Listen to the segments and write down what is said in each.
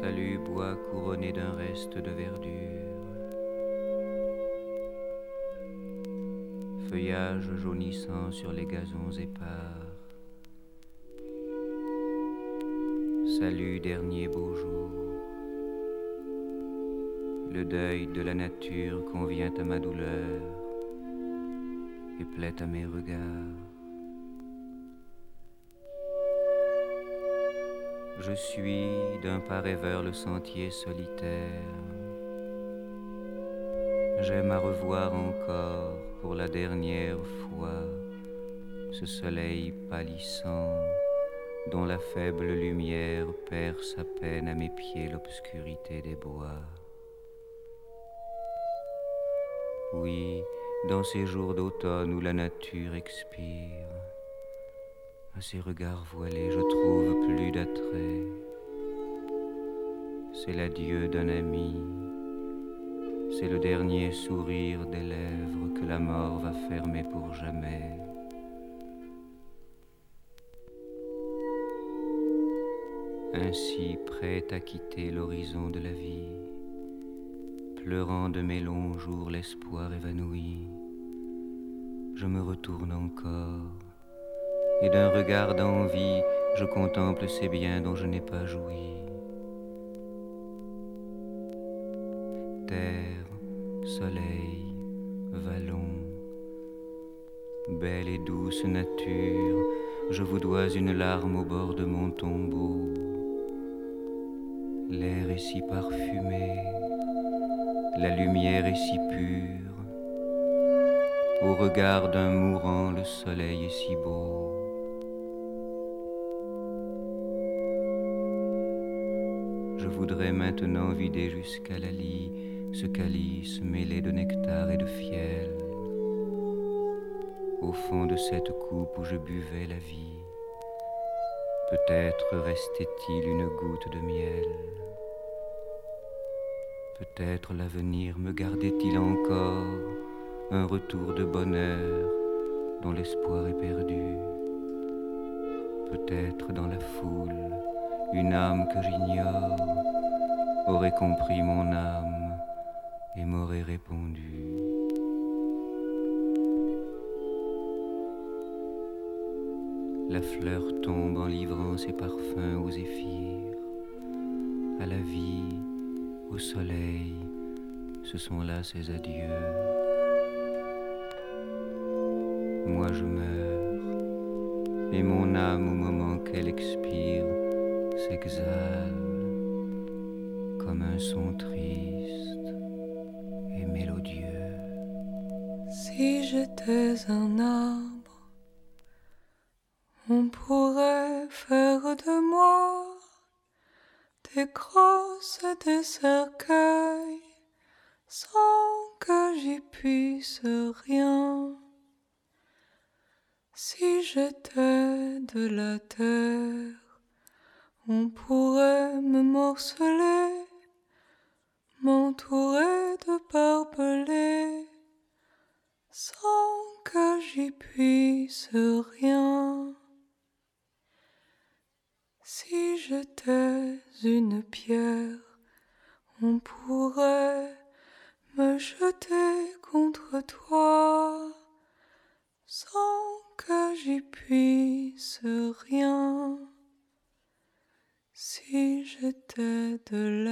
Salut, bois couronné d'un reste de verdure. Feuillage jaunissant sur les gazons épars. Salut, dernier beau jour. Le deuil de la nature convient à ma douleur et plaît à mes regards. Je suis d'un pas rêveur le sentier solitaire. J'aime à revoir encore pour la dernière fois ce soleil pâlissant dont la faible lumière perce à peine à mes pieds l'obscurité des bois. Oui, dans ces jours d'automne où la nature expire, à ces regards voilés, je trouve plus d'attrait. C'est l'adieu d'un ami, c'est le dernier sourire des lèvres que la mort va fermer pour jamais. Ainsi prêt à quitter l'horizon de la vie pleurant de mes longs jours l'espoir évanoui, je me retourne encore, et d'un regard d'envie, je contemple ces biens dont je n'ai pas joui. Terre, soleil, vallon, belle et douce nature, je vous dois une larme au bord de mon tombeau. L'air est si parfumé, la lumière est si pure, au regard d'un mourant le soleil est si beau. Voudrais maintenant vider jusqu'à la lie ce calice mêlé de nectar et de fiel, au fond de cette coupe où je buvais la vie. Peut-être restait-il une goutte de miel. Peut-être l'avenir me gardait-il encore un retour de bonheur dont l'espoir est perdu. Peut-être dans la foule, une âme que j'ignore aurait compris mon âme et m'aurait répondu. La fleur tombe en livrant ses parfums aux zéphyrs, à la vie au soleil, ce sont là ses adieux. Moi je meurs, et mon âme au moment qu'elle expire s'exhale un son triste et mélodieux. Si j'étais un arbre, on pourrait faire de moi des crosses des cercueils sans que j'y puisse rien. Si j'étais de la terre, on pourrait me morceler, j'y puisse rien. Si j'étais une pierre, on pourrait me jeter contre toi sans que j'y puisse rien. Si j'étais de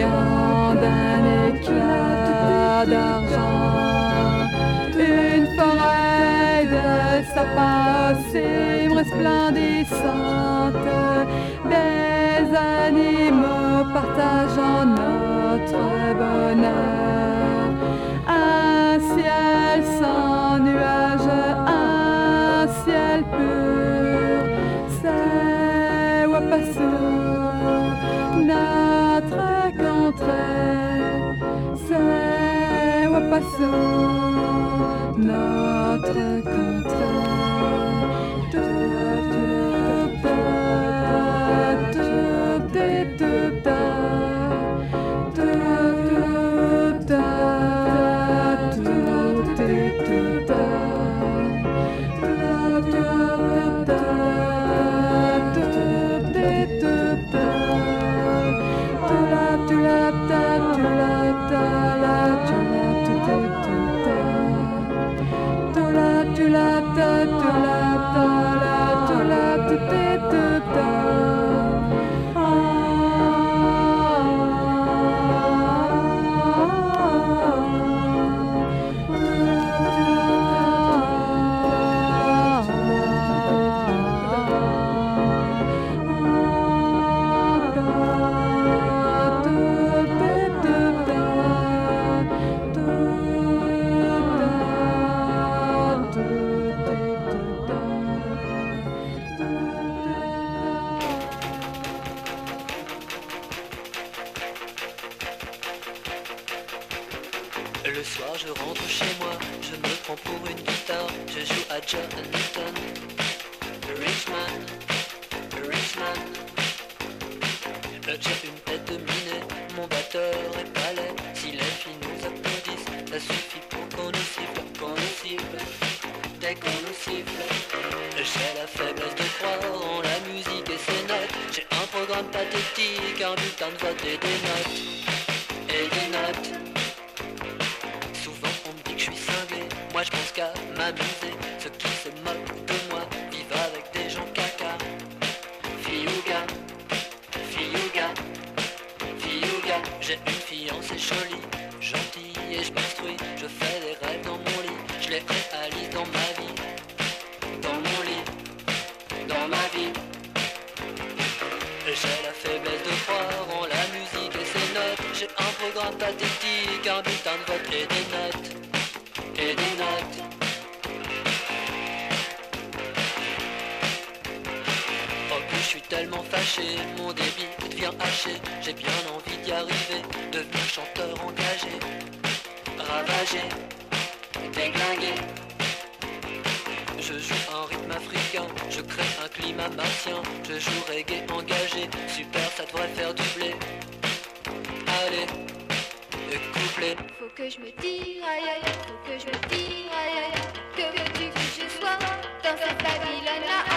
brillant d'un éclat d'argent. Une forêt de sapins resplendissante, des animaux partageant notre bonheur. notre J'ai la faiblesse de croire en la musique et ses notes. J'ai un programme pathétique, un bulletin de vote et des notes. Et des notes. Souvent on me dit que je suis cinglé, moi je pense qu'à m'amuser. votre grande pathétique en butant de vote et des notes, et des notes. Oh plus, je suis tellement fâché, mon débit devient haché. J'ai bien envie d'y arriver, devenir chanteur engagé, ravagé, déglingué. Je joue en rythme africain, je crée un climat martien, je joue reggae engagé, super ça devrait faire du blé. Allez que je me tire, aïe aïe, faut que je me tire, aïe aïe, que veux-tu que je sois dans cette Babylone-là?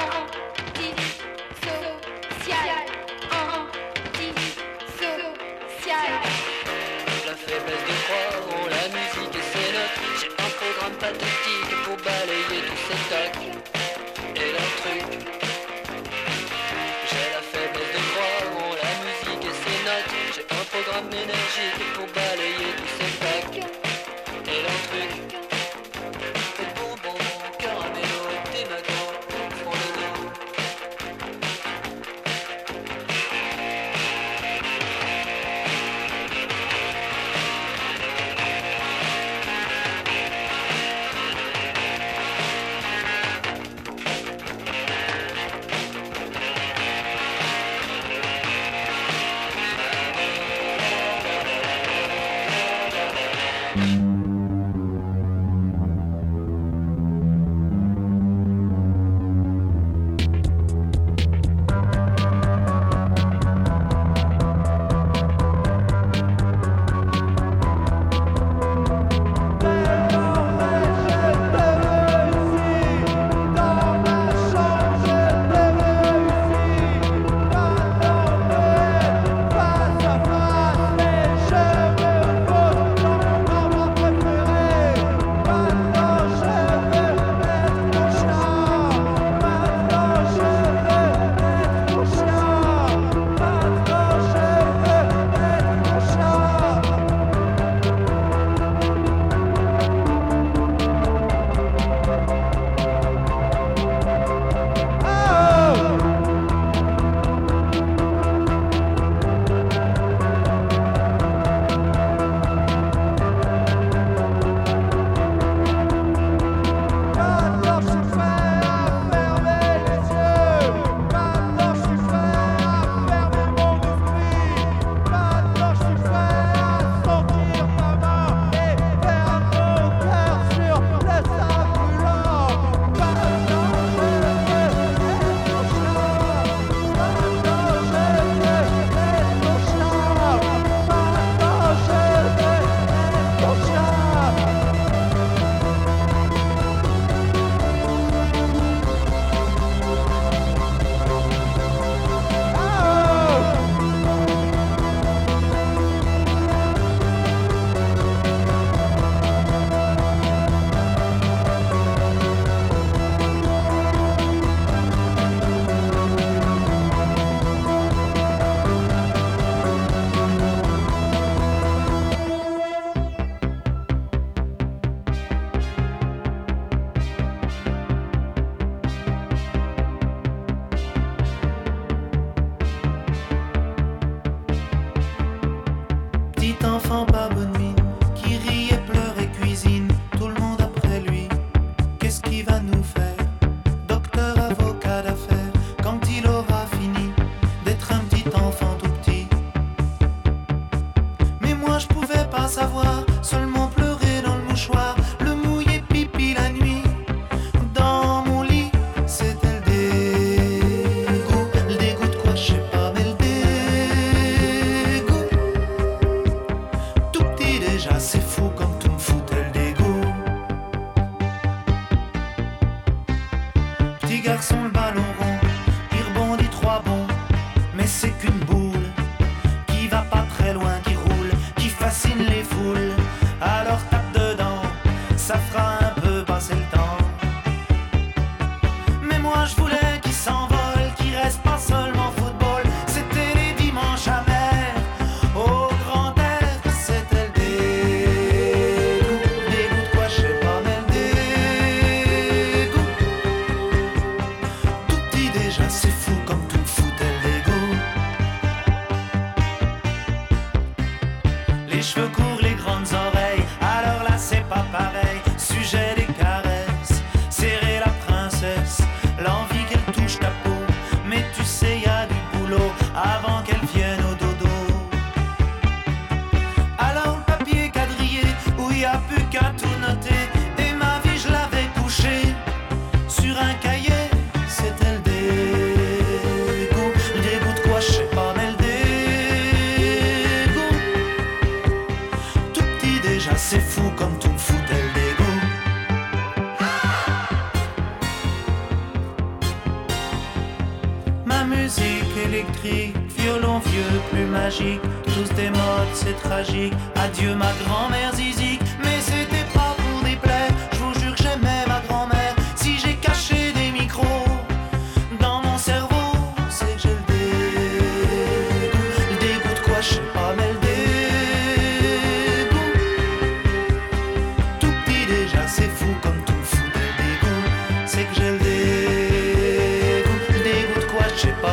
czy pan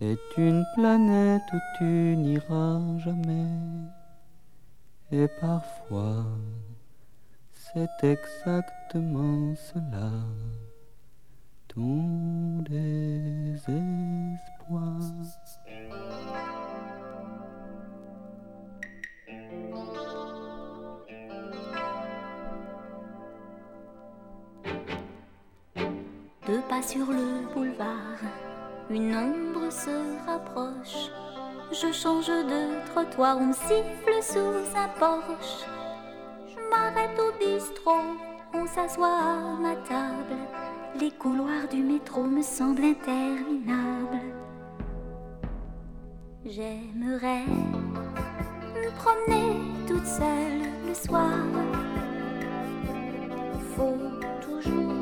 est une planète où tu n'iras jamais. Et parfois, c'est exactement cela, ton désespoir. Deux pas sur le boulevard, une ombre se rapproche. Je change de trottoir, on siffle sous un porche. Je m'arrête au bistrot, on s'assoit à ma table. Les couloirs du métro me semblent interminables. J'aimerais me promener toute seule le soir. Faut toujours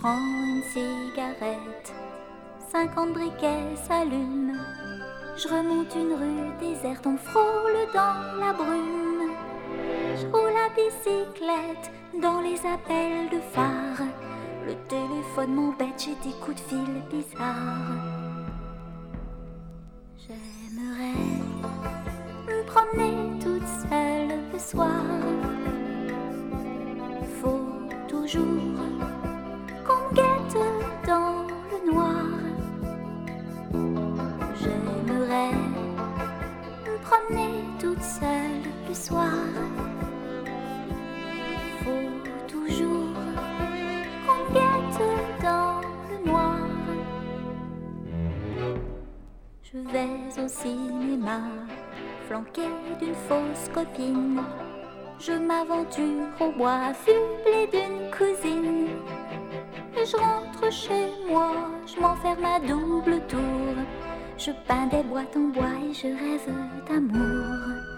prends une cigarette, 50 briquets s'allument. Je remonte une rue déserte, on frôle dans la brume. Je roule à bicyclette dans les appels de phare. Le téléphone m'embête, j'ai des coups de fil bizarres. J'aimerais me promener toute seule le soir. Faut toujours soir. Faut toujours qu'on guette dans le noir. Je vais au cinéma, flanqué d'une fausse copine. Je m'aventure au bois, affublé d'une cousine. Et je rentre chez moi, je m'enferme à double tour. Je peins des boîtes en bois et je rêve d'amour.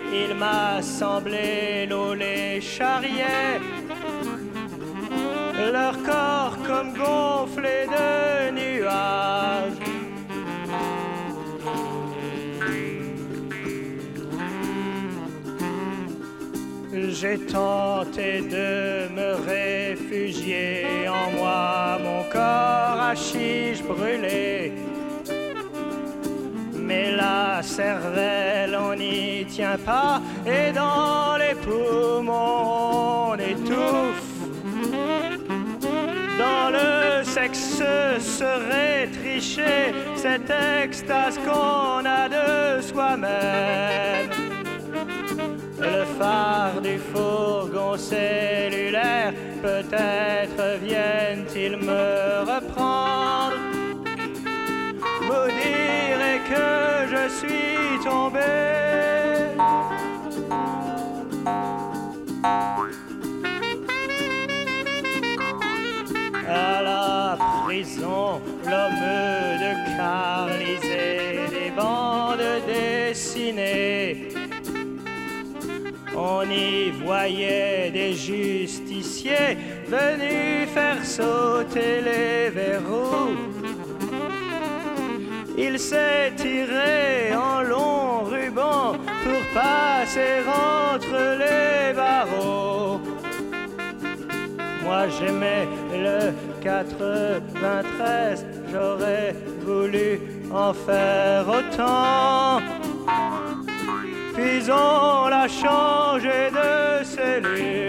il m'a semblé l'eau les charriait. Leur corps comme gonflés de nuages J'ai tenté de me réfugier en moi, mon corps à chiche brûlé. Mais la cervelle, on n'y tient pas, et dans les poumons, on étouffe. Dans le sexe serait tricher cette extase qu'on a de soi-même le phare du fourgon cellulaire, peut-être viennent-ils me suis tombé. À la prison, l'homme de Carlisée, des bandes dessinées on y voyait des justiciers venus faire sauter les verrous. Il s'est tiré en long ruban pour passer entre les barreaux. Moi j'aimais le 93, j'aurais voulu en faire autant puis l'a changé de cellule.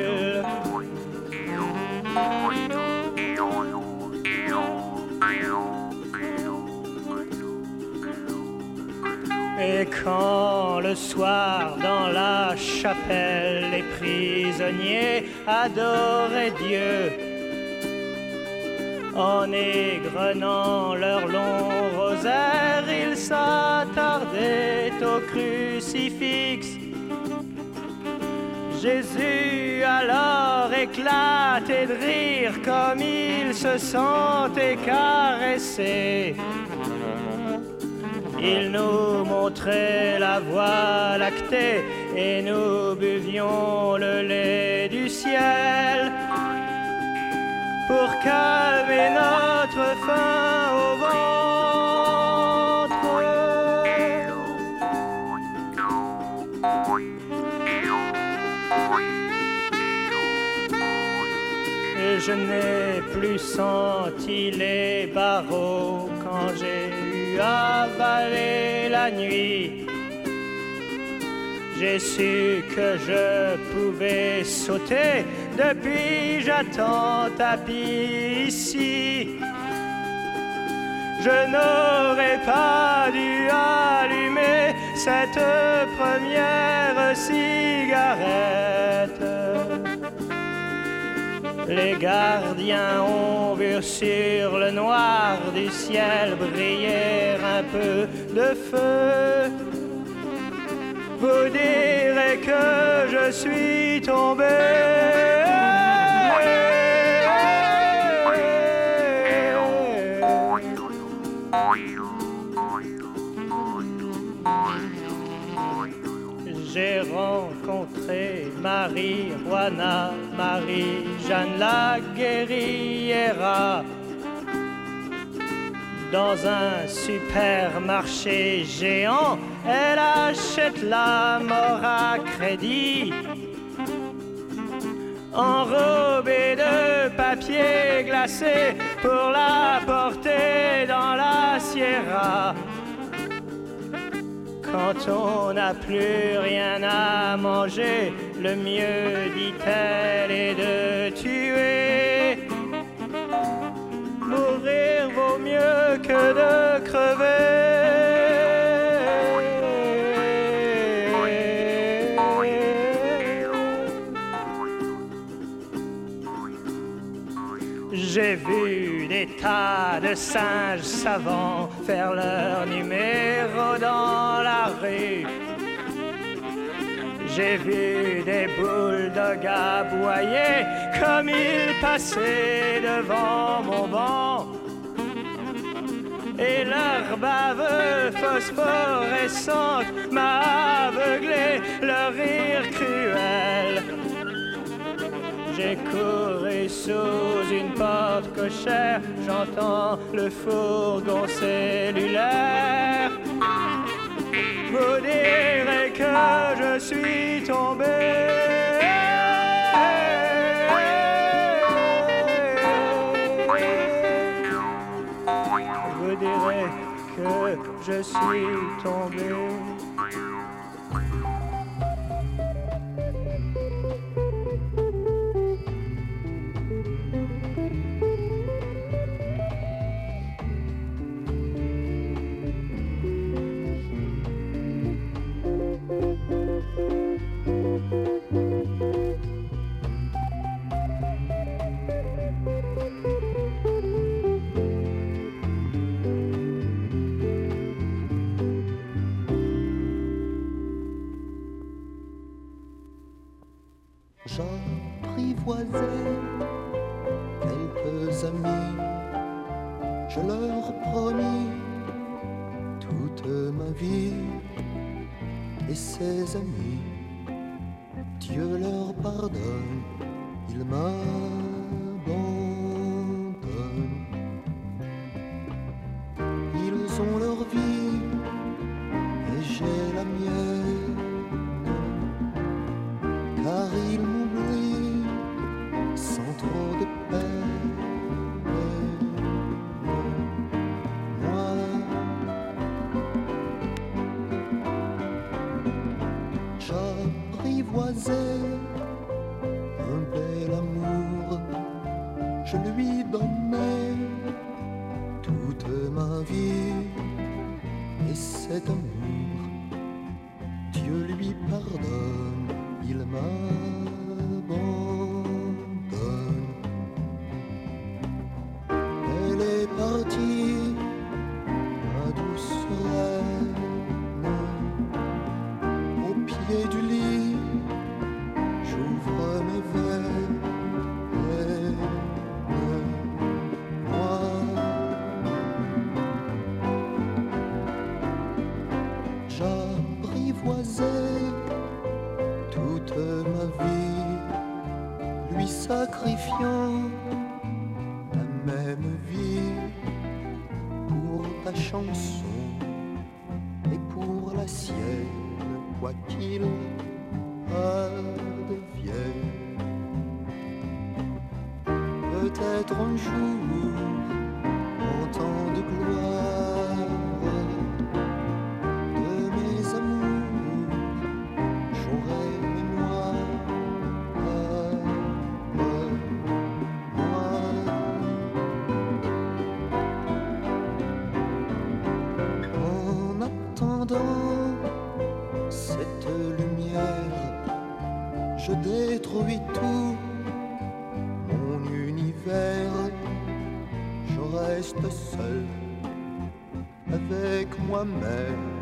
Et quand le soir dans la chapelle les prisonniers adoraient Dieu, en égrenant leur long rosaire, ils s'attardaient au crucifix. Jésus alors éclatait de rire comme il se sentait caressé. Il nous montrait la voie lactée et nous buvions le lait du ciel pour calmer notre faim au ventre. Et je n'ai plus senti les barreaux quand j'ai la nuit. J'ai su que je pouvais sauter depuis j'attends tapis ici. Je n'aurais pas dû allumer cette première cigarette. Les gardiens ont vu sur le noir du ciel briller un peu de feu. Vous direz que je suis tombé. J'ai Marie Juana, Marie Jeanne la guerriera dans un supermarché géant. Elle achète la mort à crédit. Enrobée de papier glacé pour la porter dans la Sierra. Quand on n'a plus rien à manger, le mieux, dit-elle, est de tuer. Mourir vaut mieux que de crever. J'ai vu des tas de singes savants faire leur numéro dans la rue. J'ai vu des bulldogs aboyer comme ils passaient devant mon banc. Et leur bave phosphorescente m'a aveuglé, leur rire. J'ai couru sous une porte cochère, j'entends le fourgon cellulaire. Vous direz que je suis tombé. Vous direz que je suis tombé. Quelques amis, je leur promis toute ma vie. Et ces amis, Dieu leur pardonne, ils m'abandonnent.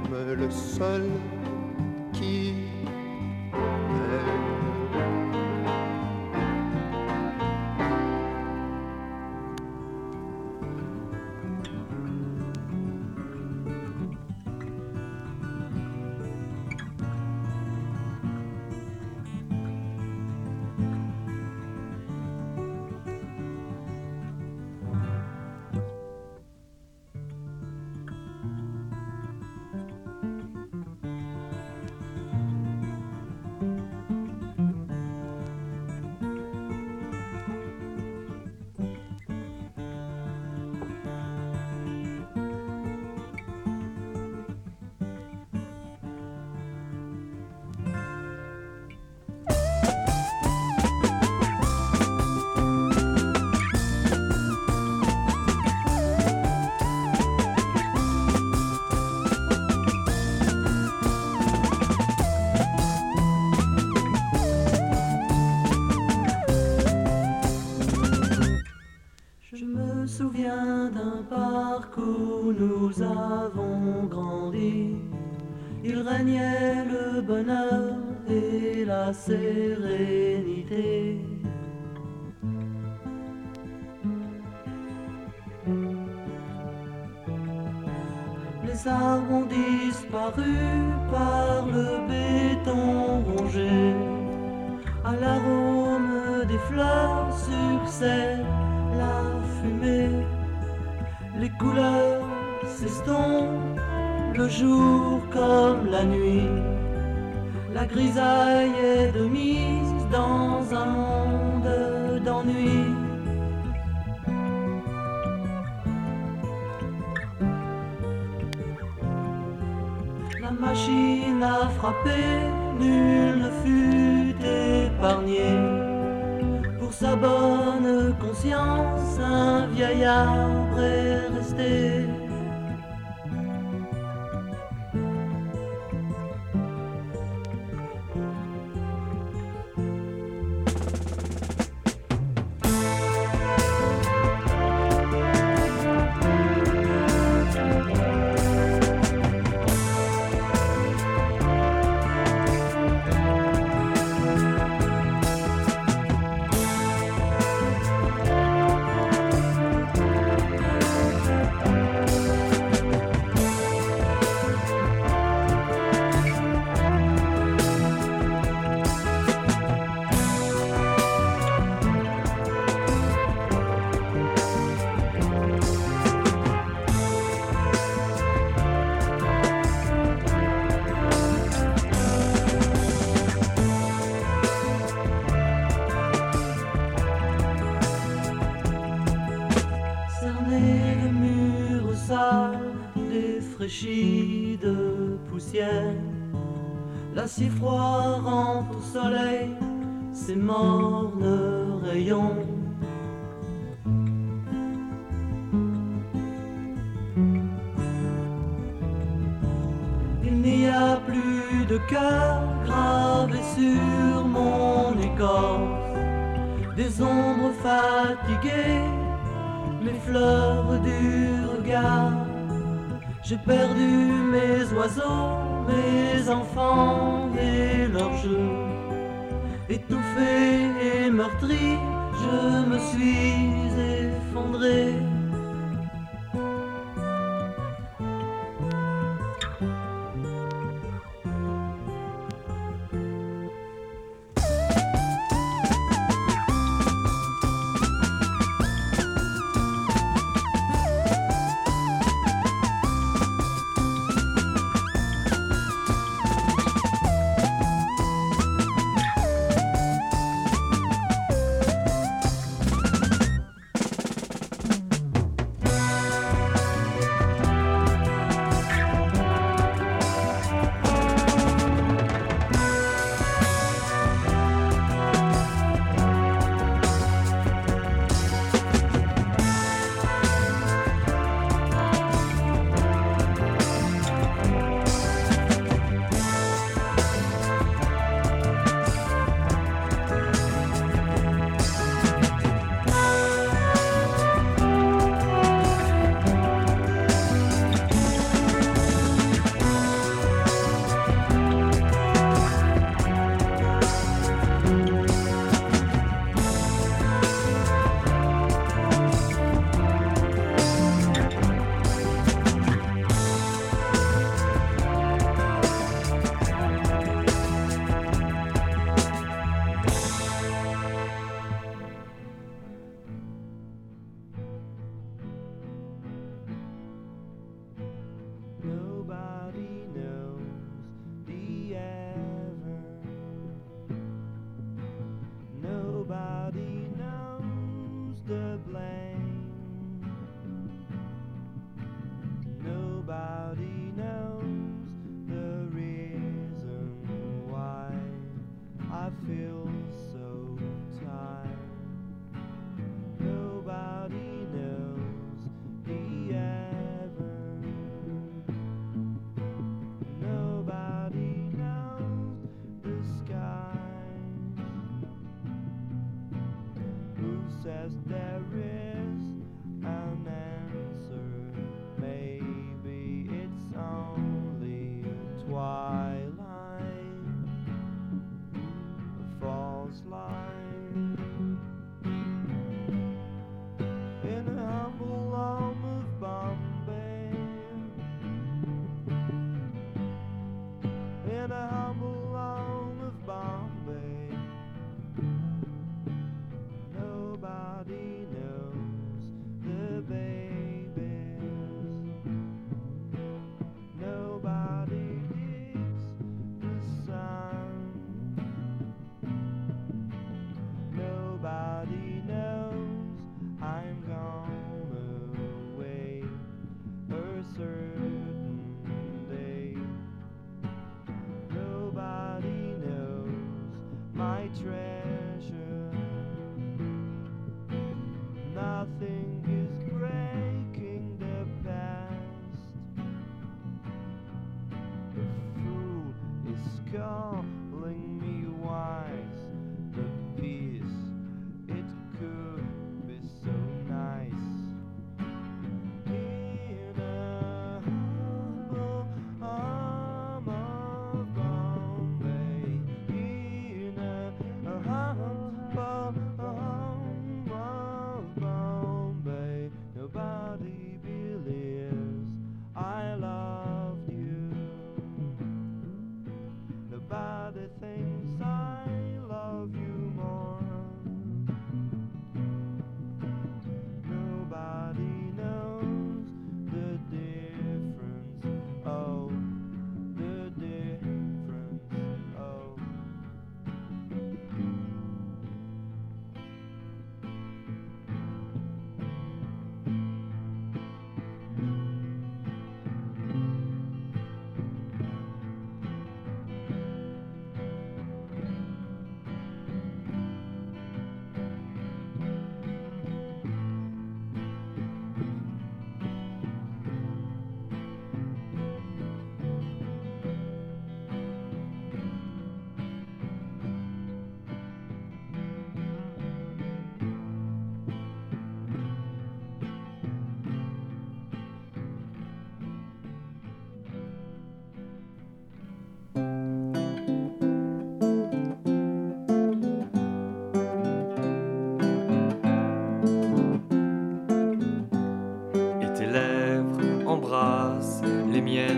Moi-même, le seul qui défraîchis de poussière. L'acier froid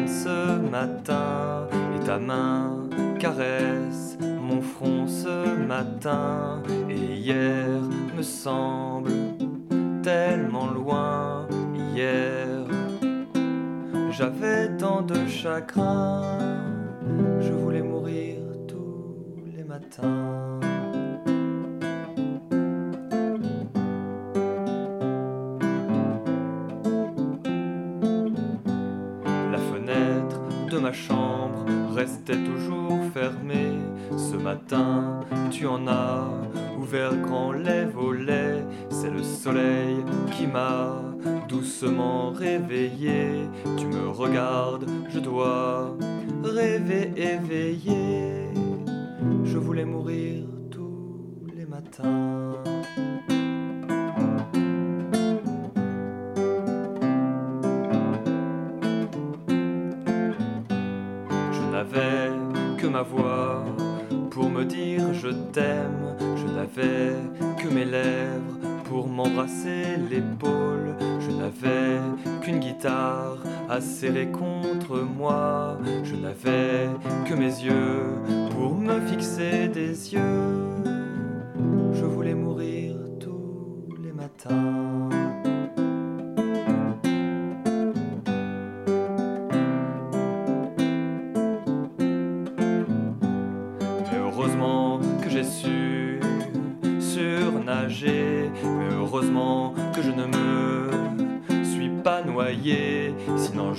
ce matin. Et ta main caresse mon front ce matin. Et hier me semble tellement loin. Hier j'avais tant de chagrin. Je voulais mourir tous les matins tu en as ouvert grand les volets. C'est le soleil qui m'a doucement réveillé. Tu me regardes, je dois rêver éveillé. Je voulais mourir tous les matins. Pour m'embrasser l'épaule. Je n'avais qu'une guitare à serrer contre moi. Je n'avais que mes yeux pour me fixer des yeux. Je voulais mourir tous les matins.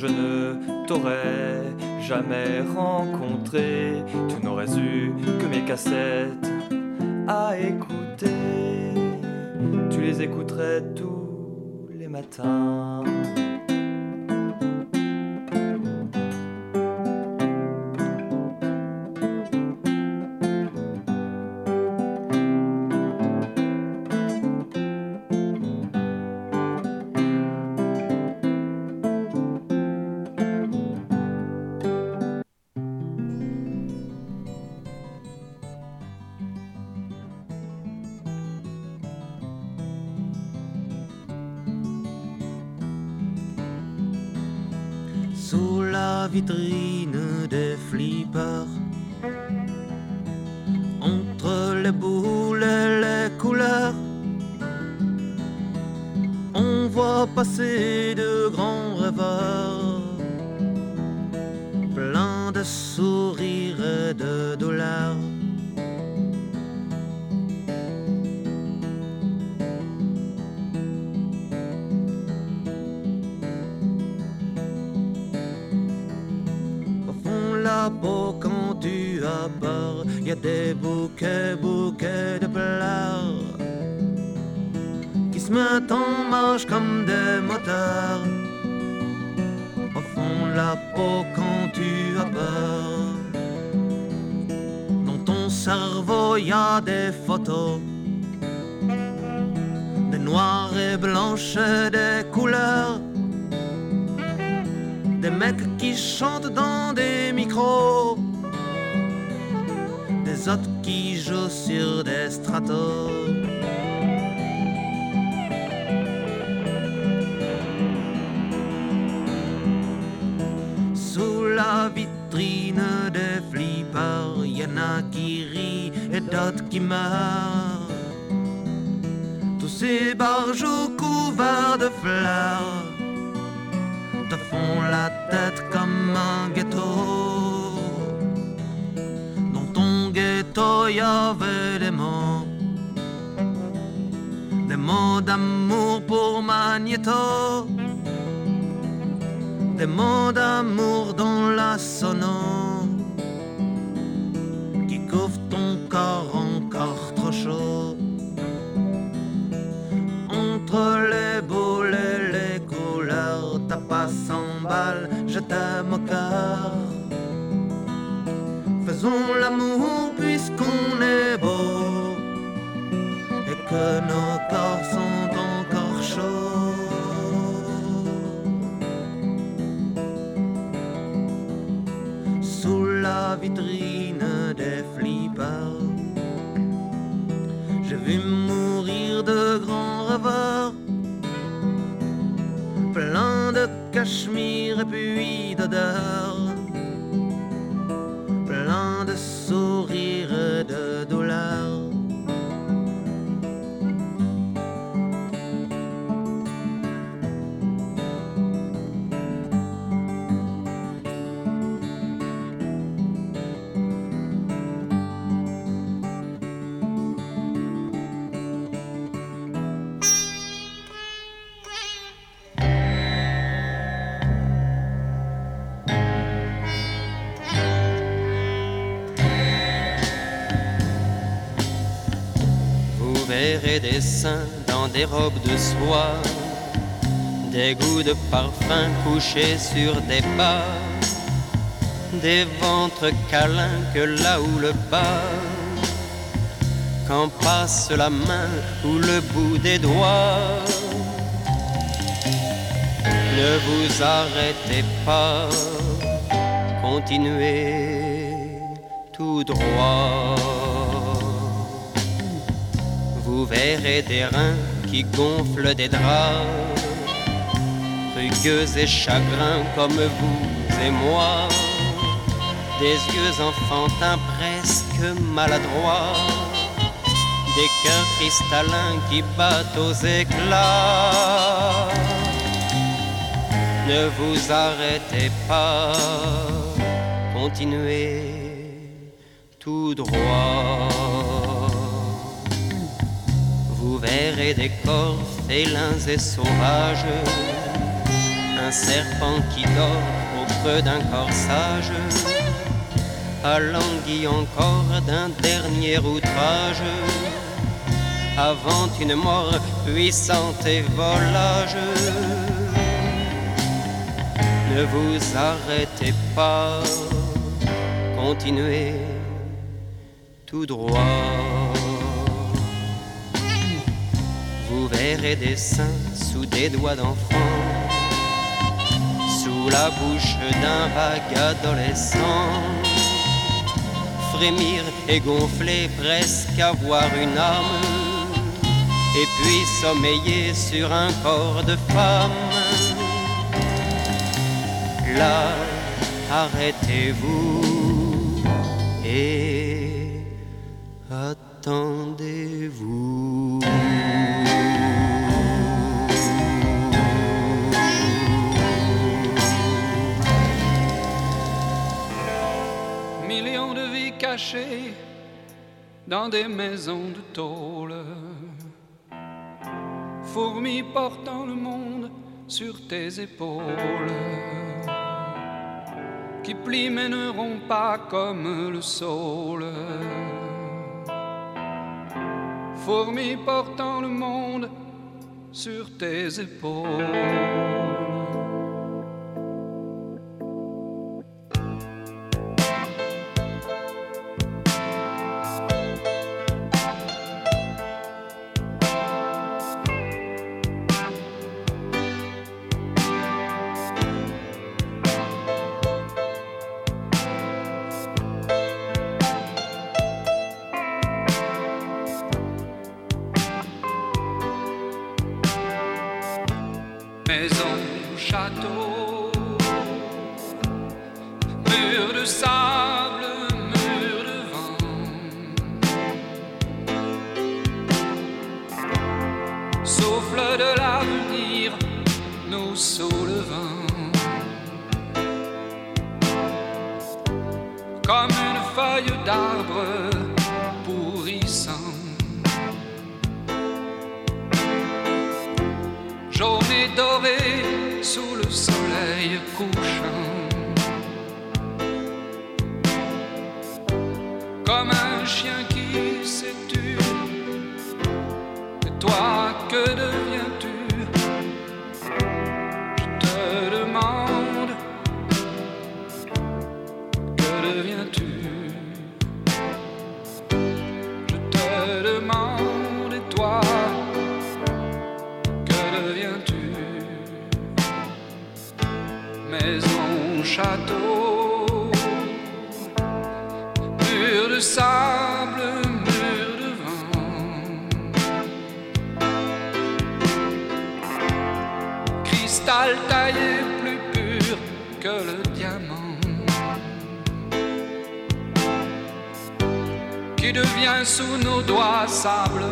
Je ne t'aurais jamais rencontré. Tu n'aurais eu que mes cassettes à écouter. Tu les écouterais tous les matins. Vitrine L'amour puisqu'on est beau et que nos corps sont encore chauds. Sous la vitrine des flippers, j'ai vu mourir de grands rêveurs, plein de cachemire et puis d'odeur, de des goûts de parfum couchés sur des pas, des ventres câlins que là où le bas, quand passe la main ou le bout des doigts. Ne vous arrêtez pas, continuez tout droit. Vous verrez des reins qui gonflent des draps, rugueux et chagrins comme vous et moi, des yeux enfantins presque maladroits, des cœurs cristallins qui battent aux éclats. Ne vous arrêtez pas, continuez tout droit. Vous verrez des corps félins et sauvages, un serpent qui dort au creux d'un corsage, alangui encore d'un dernier outrage, avant une mort puissante et volage. Ne vous arrêtez pas, continuez tout droit. Vous verrez des seins sous des doigts d'enfant, sous la bouche d'un vague adolescent, frémir et gonfler, presque avoir une âme, et puis sommeiller sur un corps de femme. Là, arrêtez-vous et attendez-vous. Dans des maisons de tôle. Fourmis portant le monde sur tes épaules. Qui plient mais ne rompent pas comme le saule. Fourmis portant le monde sur tes épaules. Sous le vent, comme une feuille d'arbre pourrissant. journée dorée sous le soleil couchant. Comme un chien qui s'est tu. Et toi, que deviens-tu château, mur de sable, mur de vent, cristal taillé plus que le diamant. Qui devient sous nos doigts sable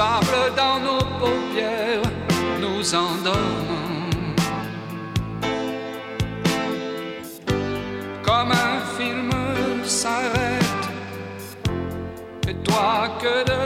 Sable dans nos paupières nous endormant. Comme un film s'arrête, et toi que deviens-tu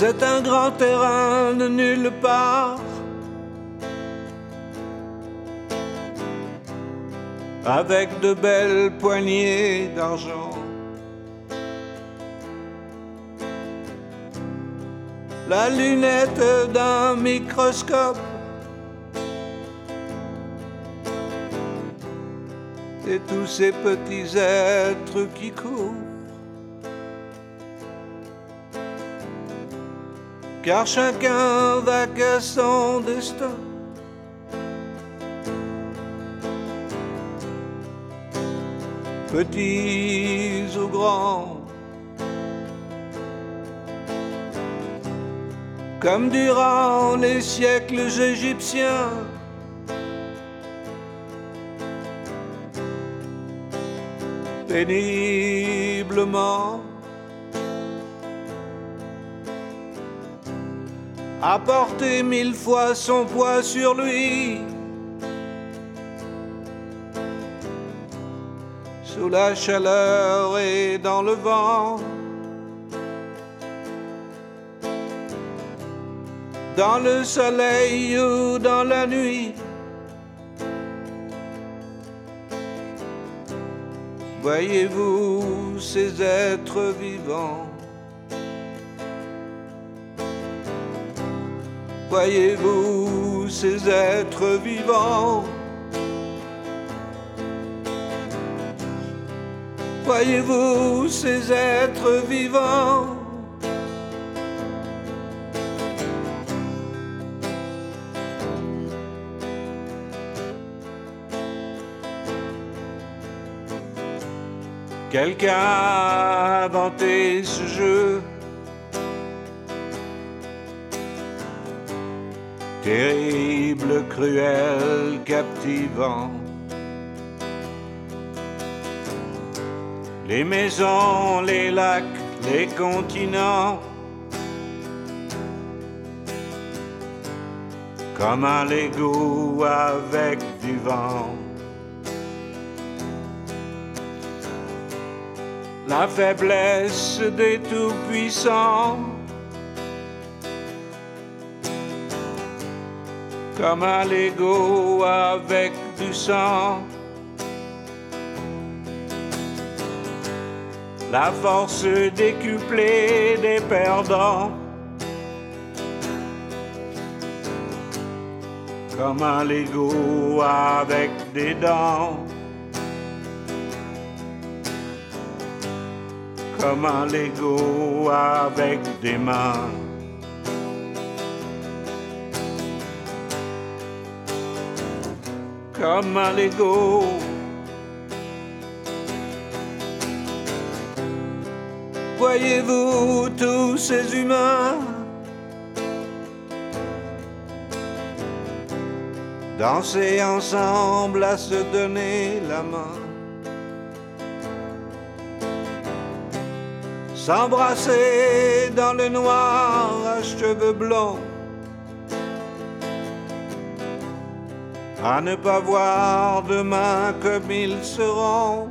C'est un grand terrain de nulle part. Avec de belles poignées d'argent. La lunette d'un microscope. Et tous ces petits êtres qui courent. Car chacun va qu'à son destin. Petits ou grands, comme durant les siècles égyptiens. Péniblement. A mille fois son poids sur lui. Sous la chaleur et dans le vent. Dans le soleil ou dans la nuit. Voyez-vous ces êtres vivants? Voyez-vous ces êtres vivants? Voyez-vous ces êtres vivants? Quelqu'un a inventé ce jeu. Terrible, cruel, captivant. Les maisons, les lacs, les continents. Comme un Lego avec du vent. la faiblesse des tout-puissants. Comme un Lego avec du sang. La force décuplée des perdants. Comme un Lego avec des dents. comme un Lego avec des mains. Un Lego. Voyez-vous tous ces humains? Danser ensemble à se donner la main. S'embrasser dans le noir à cheveux blonds, à ne pas voir demain comme ils seront.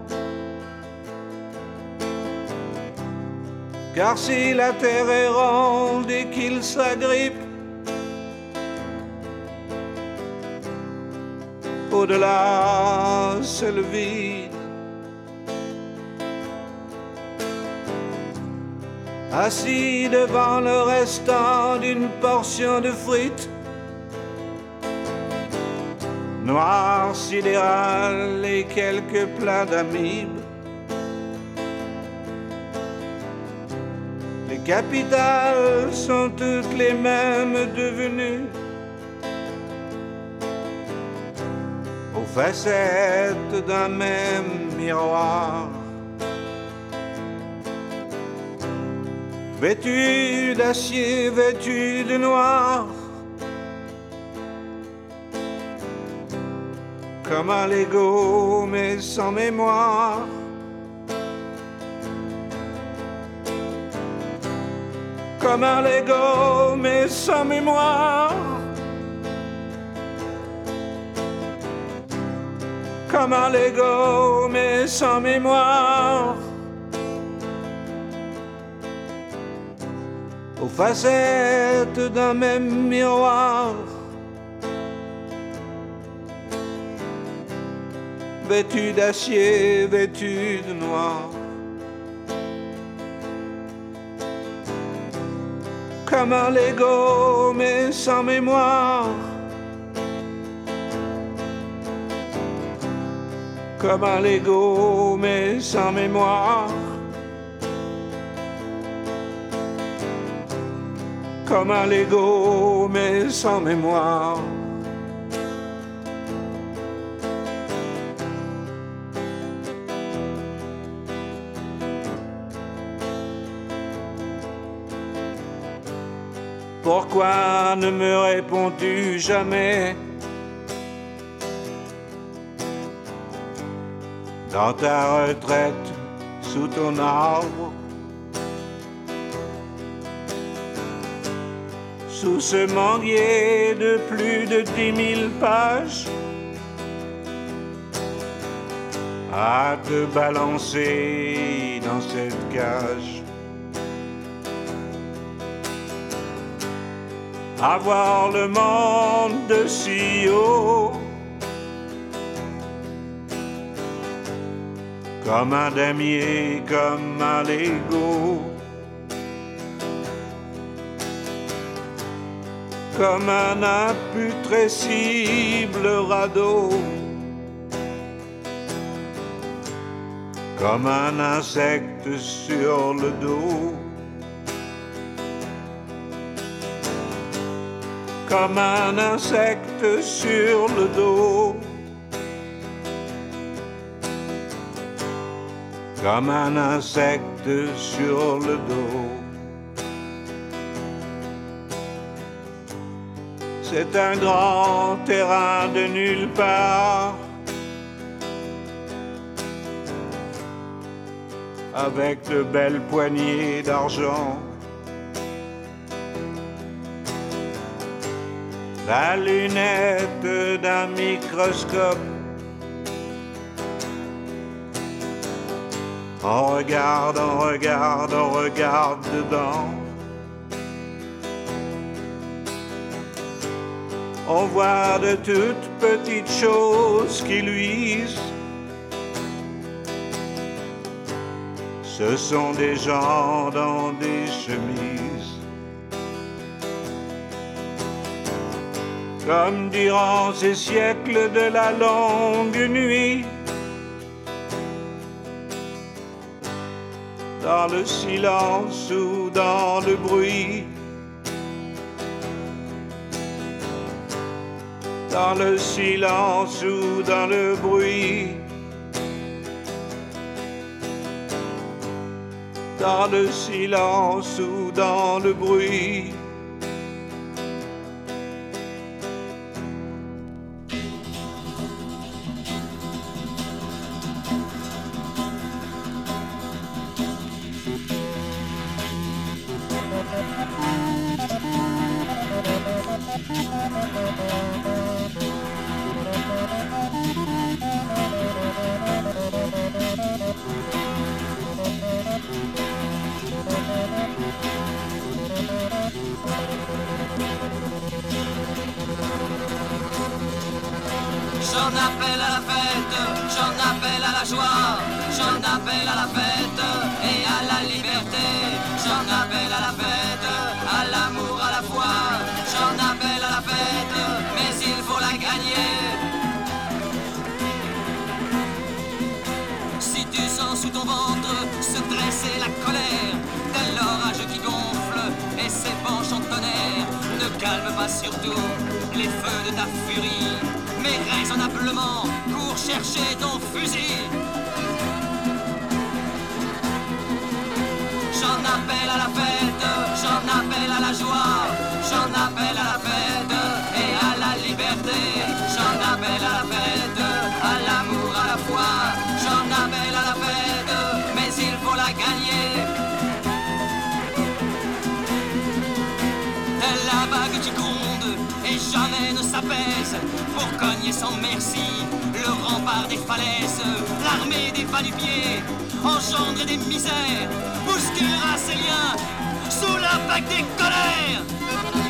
Car si la terre est ronde et qu'ils s'agrippent, au-delà c'est le vide. assis devant le restant d'une portion de frites. Noir sidéral et quelques plats d'amibes. Les capitales sont toutes les mêmes devenues. Aux facettes d'un même miroir. vêtu d'acier, vêtu de noir, comme un Lego mais sans mémoire. Comme un Lego mais sans mémoire. Comme un Lego mais sans mémoire. aux facettes d'un même miroir. Vêtu d'acier, vêtu de noir. Comme un Lego mais sans mémoire. Comme un Lego mais sans mémoire. comme un Lego mais sans mémoire. Pourquoi ne me réponds-tu jamais? Dans ta retraite, sous ton arbre sous ce manguier de plus de dix mille pages. à te balancer dans cette cage. Avoir le monde de si haut. Comme un damier, comme un Lego. Comme un imputrescible radeau. comme un insecte sur le dos, comme un insecte sur le dos, comme un insecte sur le dos. C'est un grand terrain de nulle part avec de belles poignées d'argent. La lunette d'un microscope. On regarde, on regarde, on regarde dedans. On voit de toutes petites choses qui luisent ce sont des gens dans des chemises. Comme durant ces siècles de la longue nuit, dans le silence ou dans le bruit, dans le silence ou dans le bruit. dans le silence ou dans le bruit. Chercher ton fusil. J'en appelle à la fête, j'en appelle à la joie, j'en appelle à la fête et à la liberté. J'en appelle à la fête, à l'amour, à la foi. J'en appelle à la fête, mais il faut la gagner. La vague du jamais ne s'apaise pour cogner sans merci le rempart des falaises, l'armée des va-du-pied, engendre des misères, bousculera ses liens sous l'impact des colères.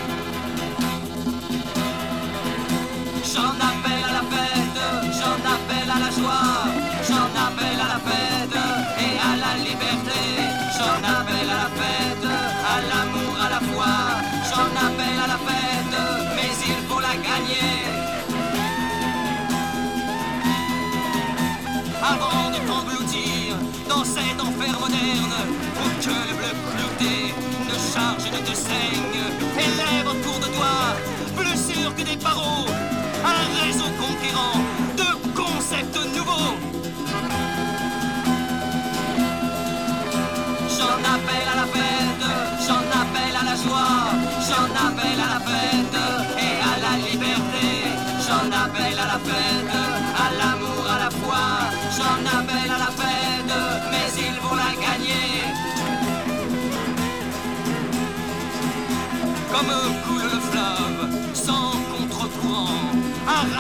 Moderne où que le bleu clouté ne charge et ne te saigne, élève autour de toi, plus sûr que des barreaux, un réseau conquérant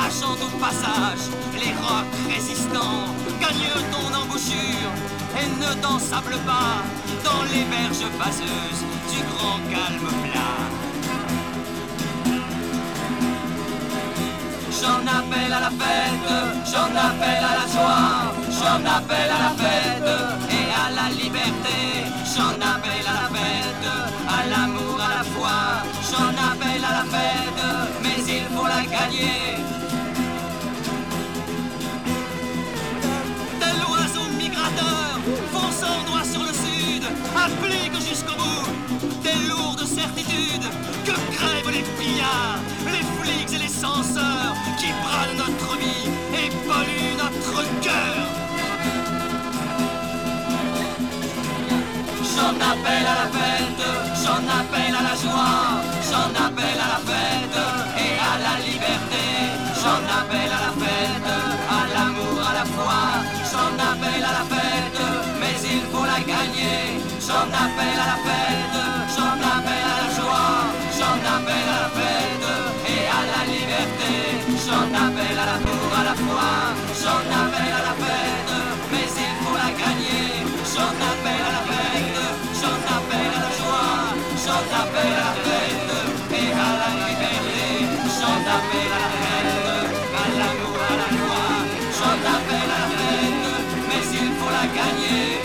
arrachant au passage les rocs résistants. Gagne ton embouchure et ne t'en sable pas dans les berges vaseuses du grand calme plat. J'en appelle à la fête, j'en appelle à la joie, j'en appelle à la fête et à la liberté, j'en appelle à la fête, à l'amour, à la foi, j'en appelle à la fête, mais il faut la gagner. Applique jusqu'au bout des lourdes certitudes que crèvent les pillards, les flics et les censeurs qui bradent notre vie et polluent notre cœur. J'en appelle à la fête, j'en appelle à la joie, j'en appelle à la fête et à la liberté. J'en appelle à la fête, J'en appelle à la fête, j'en appelle à la joie, j'en appelle à la fête et à la liberté. J'en appelle à l'amour, à la foi, j'en appelle à la fête, mais il faut la gagner. J'en appelle à la fête, j'en appelle à la joie, j'en appelle à la fête et à la liberté. J'en appelle à la fête, à l'amour, à la joie, j'en appelle à la fête, mais il faut la gagner.